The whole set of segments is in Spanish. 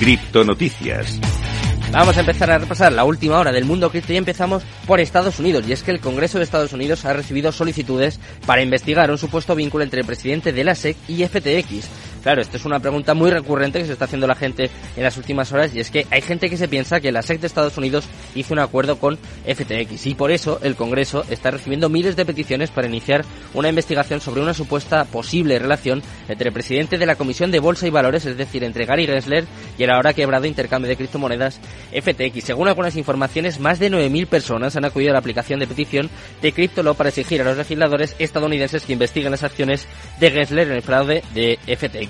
Criptonoticias. Vamos a empezar a repasar la última hora del mundo cripto y empezamos por Estados Unidos. Y es que el Congreso de Estados Unidos ha recibido solicitudes para investigar un supuesto vínculo entre el presidente de la SEC y FTX. Claro, esto es una pregunta muy recurrente que se está haciendo la gente en las últimas horas y es que hay gente que se piensa que la SEC de Estados Unidos hizo un acuerdo con FTX y por eso el Congreso está recibiendo miles de peticiones para iniciar una investigación sobre una supuesta posible relación entre el presidente de la Comisión de Bolsa y Valores, es decir, entre Gary Gensler y el ahora quebrado intercambio de criptomonedas FTX. Según algunas informaciones, más de 9.000 personas han acudido a la aplicación de petición de CryptoLaw para exigir a los legisladores estadounidenses que investiguen las acciones de Gensler en el fraude de FTX.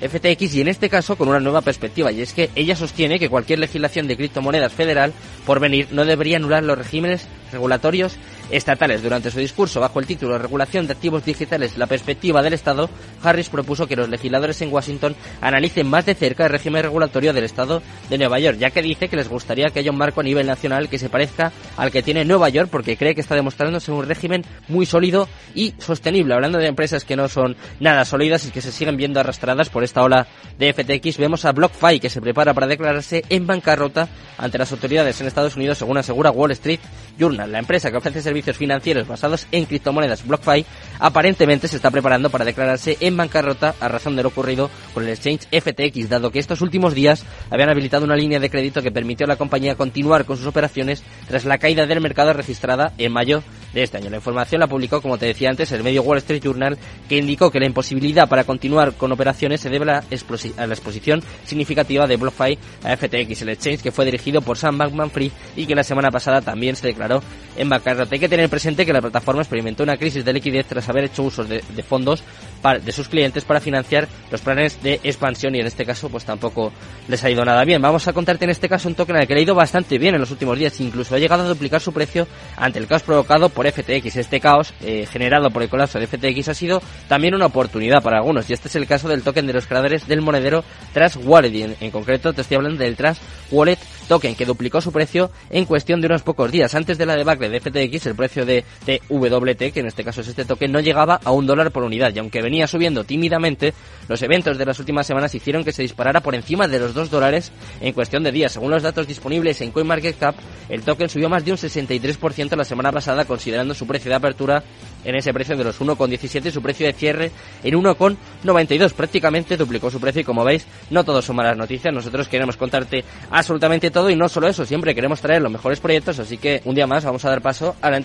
FTX y en este caso con una nueva perspectiva y es que ella sostiene que cualquier legislación de criptomonedas federal por venir no debería anular los regímenes regulatorios estatales. Durante su discurso bajo el título Regulación de Activos Digitales, la perspectiva del Estado, Harris propuso que los legisladores en Washington analicen más de cerca el régimen regulatorio del Estado de Nueva York, ya que dice que les gustaría que haya un marco a nivel nacional que se parezca al que tiene Nueva York, porque cree que está demostrándose un régimen muy sólido y sostenible. Hablando de empresas que no son nada sólidas y que se siguen viendo arrastradas por esta ola de FTX, vemos a BlockFi que se prepara para declararse en bancarrota ante las autoridades en Estados Unidos, según asegura Wall Street Journal. La empresa que ofrece servicios financieros basados en criptomonedas BlockFi aparentemente se está preparando para declararse en bancarrota a razón de lo ocurrido con el exchange FTX, dado que estos últimos días habían habilitado una línea de crédito que permitió a la compañía continuar con sus operaciones tras la caída del mercado registrada en mayo de este año. La información la publicó, como te decía antes, el medio Wall Street Journal, que indicó que la imposibilidad para continuar con operaciones se debe a la, exposición significativa de BlockFi a FTX, el exchange que fue dirigido por Sam Bankman-Fried y que la semana pasada también se declaró en bancarrota. Hay que tener presente que la plataforma experimentó una crisis de liquidez tras haber hecho uso de, fondos de sus clientes para financiar los planes de expansión y en este caso pues tampoco les ha ido nada bien. Vamos a contarte en este caso un token al que le ha ido bastante bien en los últimos días, incluso ha llegado a duplicar su precio ante el caos provocado por FTX. Este caos eh, generado por el colapso de FTX ha sido también una oportunidad para algunos y este es el caso del token de los creadores del monedero Trust Wallet en, concreto te estoy hablando del Trust Wallet token que duplicó su precio en cuestión de unos pocos días. Antes de la debacle de FTX el precio de TWT, que en este caso es este token, no llegaba a un dólar por unidad y aunque venía subiendo tímidamente, los eventos de las últimas semanas hicieron que se disparara por encima de los 2 dólares en cuestión de días. Según los datos disponibles en CoinMarketCap, el token subió más de un 63% la semana pasada considerando su precio de apertura en ese precio de los 1,17 y su precio de cierre en 1,92. Prácticamente duplicó su precio y como veis, no todos son malas noticias. Nosotros queremos contarte absolutamente y no solo eso, siempre queremos traer los mejores proyectos, así que un día más vamos a dar paso a la entrevista